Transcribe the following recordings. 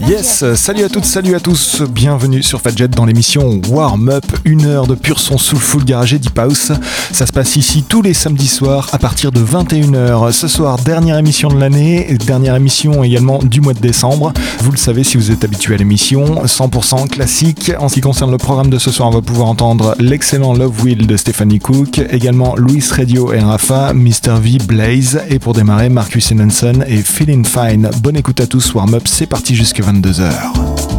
Yes, salut à toutes, salut à tous, bienvenue sur Fadjet dans l'émission Warm Up, une heure de pur son full garage et deep house. Ça se passe ici tous les samedis soirs à partir de 21h. Ce soir, dernière émission de l'année, dernière émission également du mois de décembre. Vous le savez si vous êtes habitué à l'émission, 100% classique. En ce qui concerne le programme de ce soir, on va pouvoir entendre l'excellent Love Will de Stephanie Cook, également Louis Radio et Rafa, Mr. V Blaze et pour démarrer Marcus Henson et Feeling Fine. Bonne écoute à tous, Warm Up, c'est parti jusqu'à 22h.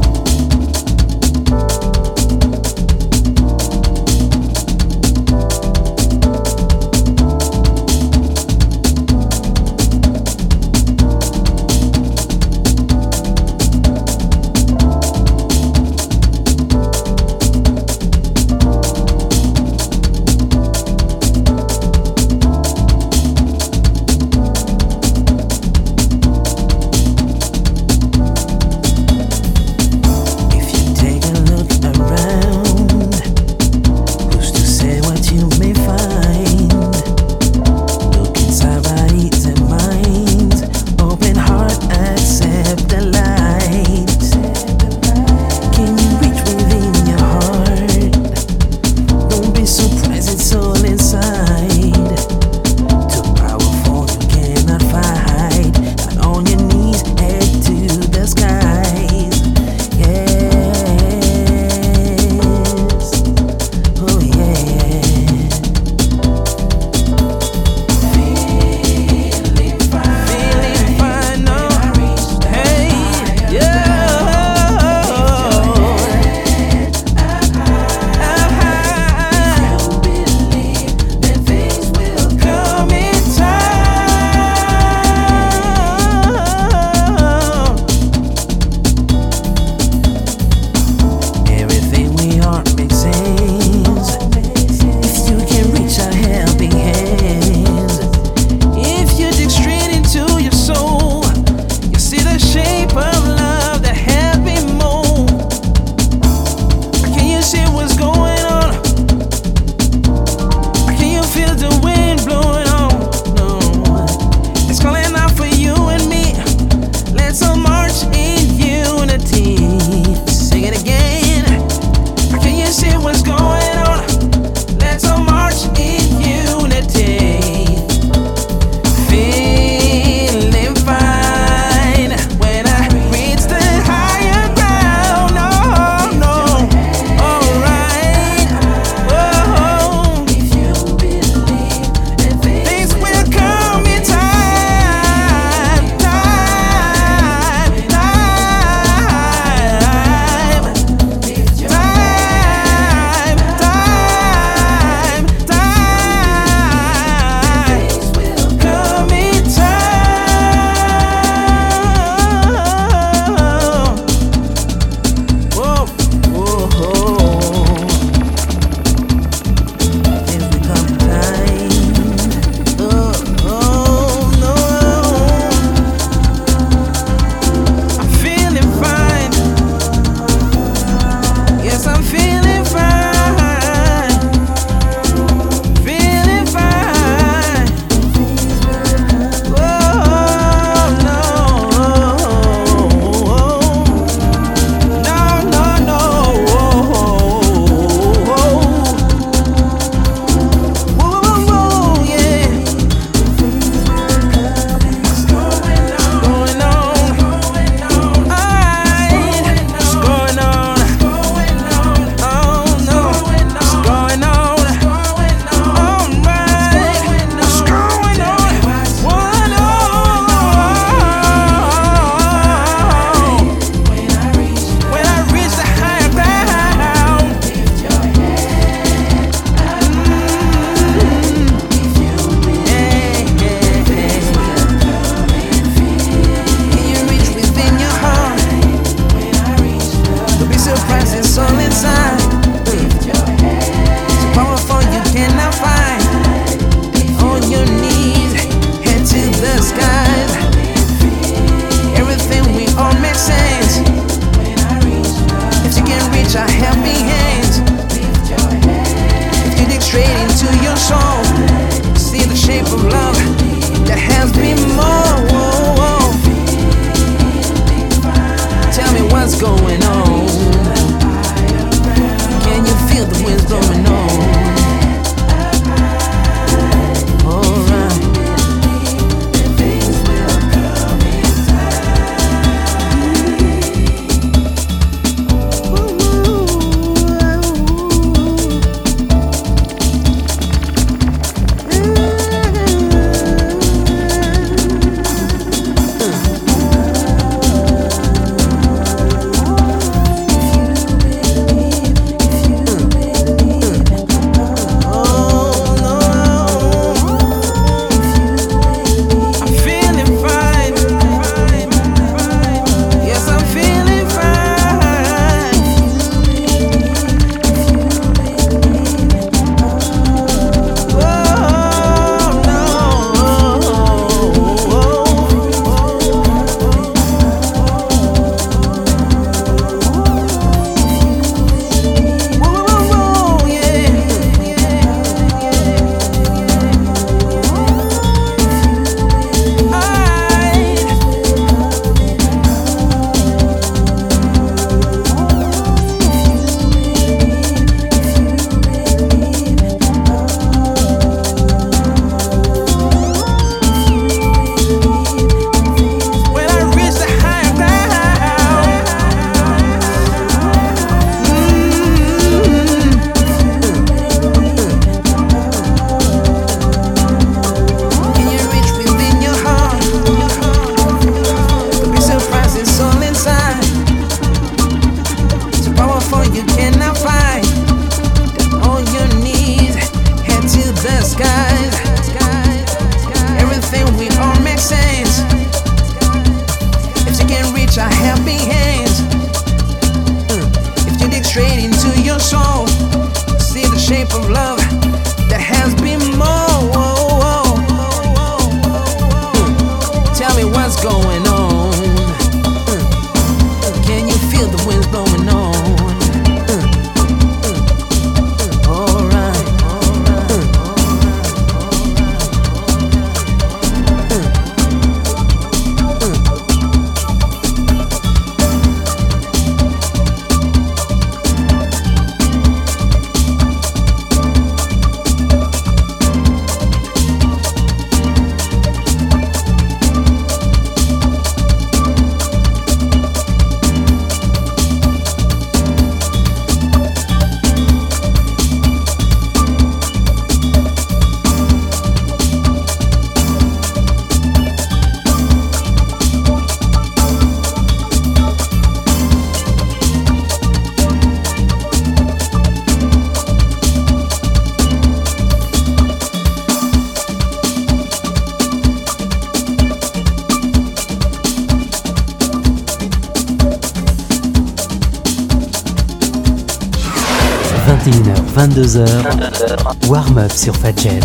22h, warm-up sur Fadjet.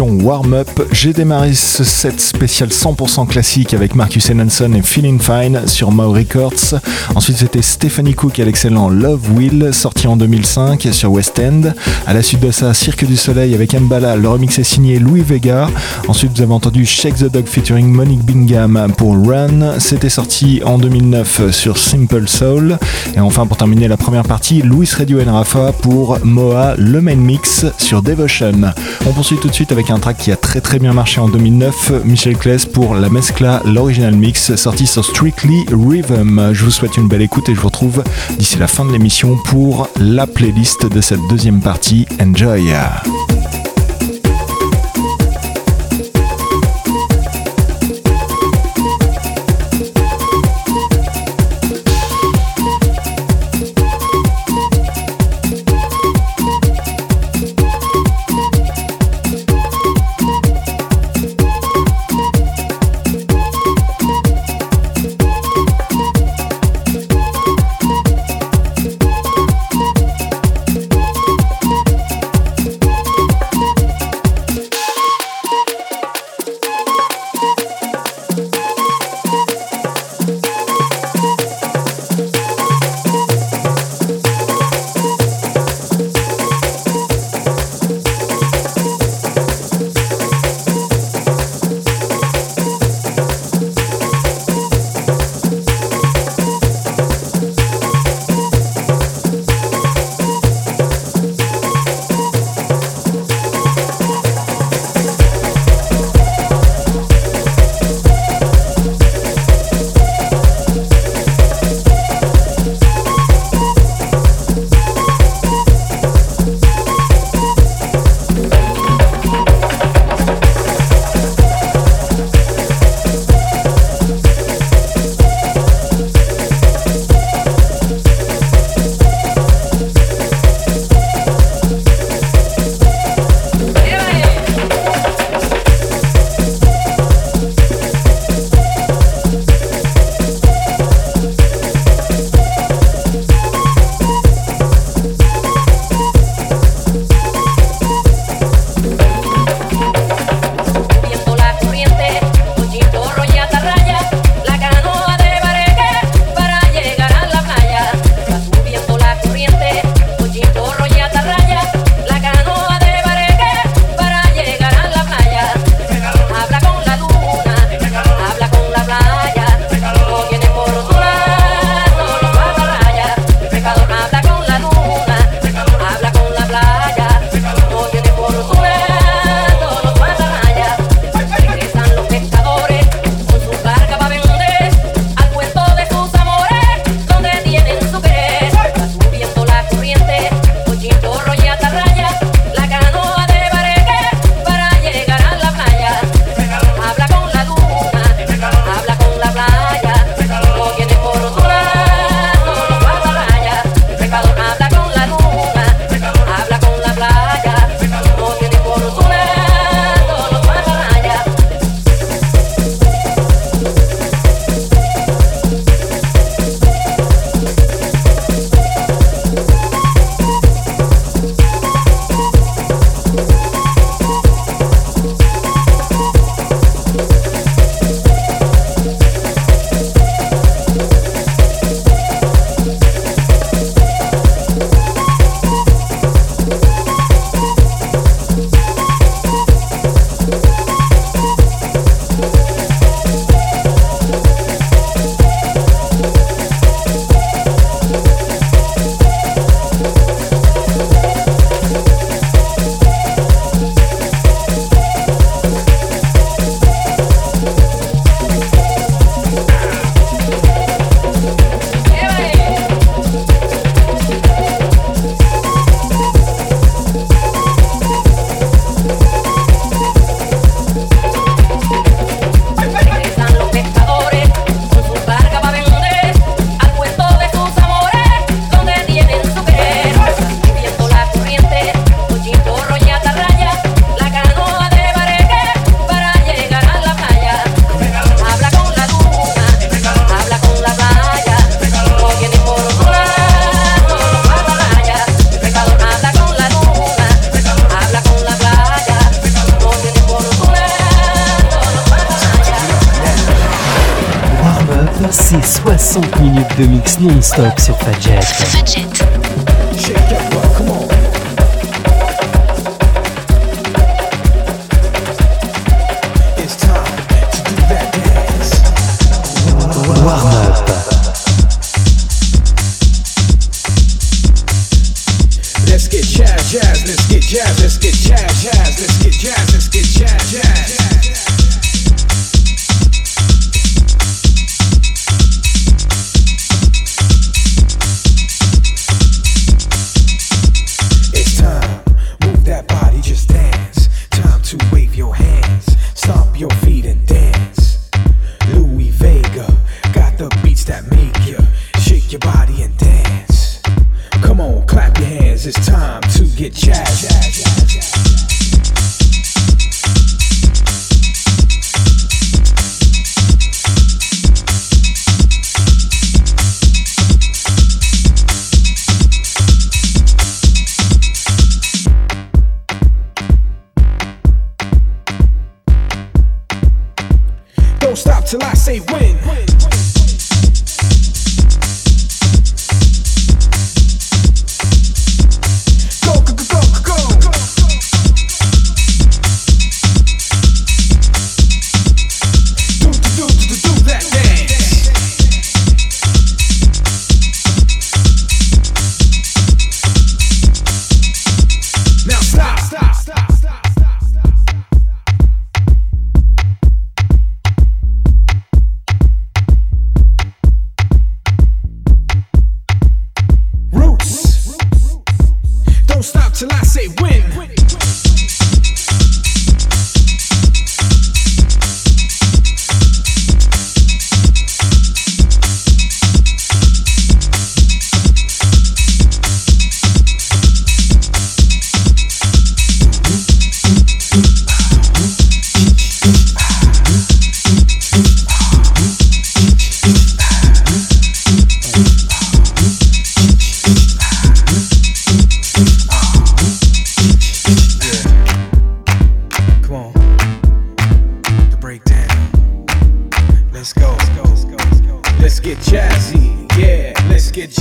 Warm Up. J'ai démarré ce set spécial 100% classique avec Marcus Enanson et Feeling Fine sur Mau Records. Ensuite, c'était Stephanie Cook et l'excellent Love Will, sorti en 2005 sur West End. À la suite de ça, Cirque du Soleil avec Mbala. Le remix est signé Louis Vega. Ensuite, vous avez entendu Shake the Dog featuring Monique Bingham pour Run. C'était sorti en 2009 sur Simple Soul. Et enfin, pour terminer la première partie, Louis Radio Rafa pour Moa, le main mix sur Devotion. On poursuit tout de suite avec un track qui a très très bien marché en 2009, Michel Kless pour la Mescla, l'original mix, sorti sur Strictly Rhythm. Je vous souhaite une belle écoute et je vous retrouve d'ici la fin de l'émission pour la playlist de cette deuxième partie. Enjoy!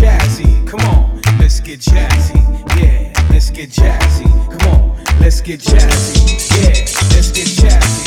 jazzy. Come on, let's get jazzy. Yeah, let's get jazzy. Come on, let's get jazzy. Yeah, let's get jazzy.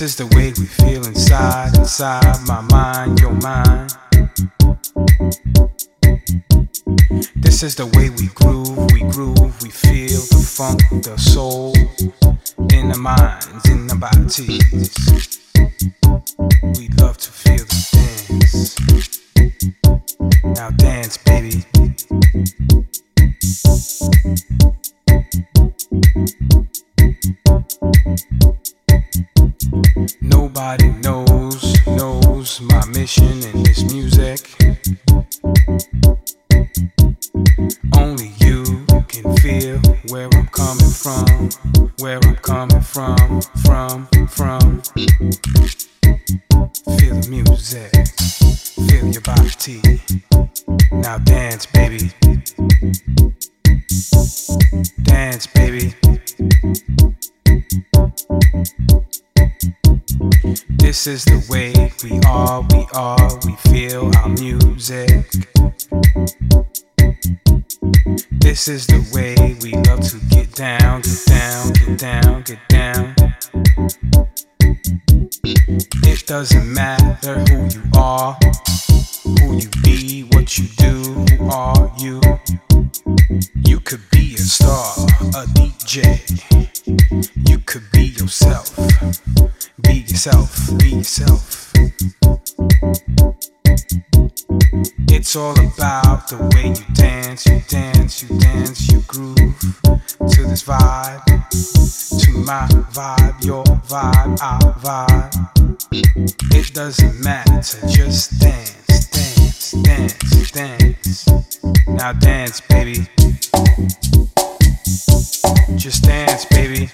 This is the way we feel inside, inside my mind, your mind. This is the way we groove, we groove, we feel the funk, the soul in the minds, in the bodies. We love to feel the dance. Now dance, baby. Nobody knows, knows my mission in this music. Only you can feel where I'm coming from, where I'm coming from, from, from. Feel the music, feel your body. Now dance, baby. Dance, baby. This is the way we are, we are, we feel our music. This is the way we love to get down, get down, get down, get down. It doesn't matter who you are, who you be, what you do, who are you. You could be a star, a DJ. You could be yourself. Yourself, be yourself. It's all about the way you dance, you dance, you dance, you groove to this vibe, to my vibe, your vibe, our vibe. It doesn't matter, just dance, dance, dance, dance. Now dance, baby. Just dance, baby.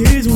He's.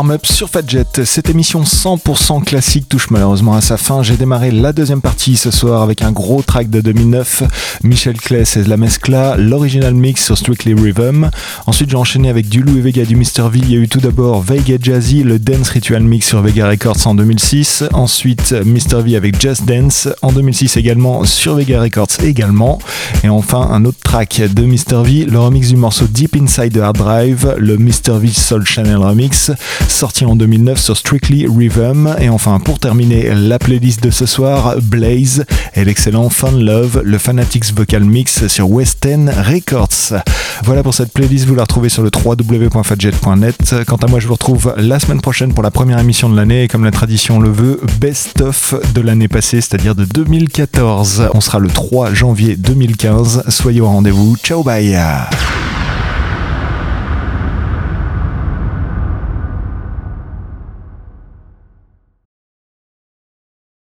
Warm-up sur Fadjet. Cette émission 100% classique touche malheureusement à sa fin. J'ai démarré la deuxième partie ce soir avec un gros track de 2009, Michel Kless et la Mescla, l'original mix sur Strictly Rhythm. Ensuite, j'ai enchaîné avec du Lou et Vega du Mr. V. Il y a eu tout d'abord Vega Jazzy, le Dance Ritual Mix sur Vega Records en 2006. Ensuite, Mr. V avec Just Dance en 2006 également sur Vega Records également. Et enfin, un autre track de Mr. V, le remix du morceau Deep Inside the Hard Drive, le Mr. V Soul Channel Remix, sorti en 2009 sur Strictly Rhythm. Et enfin, pour terminer la playlist de ce soir, Blaze et l'excellent Fun Love, le Fanatics Vocal Mix sur West End Records. Voilà pour cette playlist, vous la retrouvez sur le www.fadjet.net. Quant à moi, je vous retrouve la semaine prochaine pour la première émission de l'année et comme la tradition le veut, best of de l'année passée, c'est-à-dire de 2014. On sera le 3 janvier 2015. Soyez au rendez-vous. Ciao, bye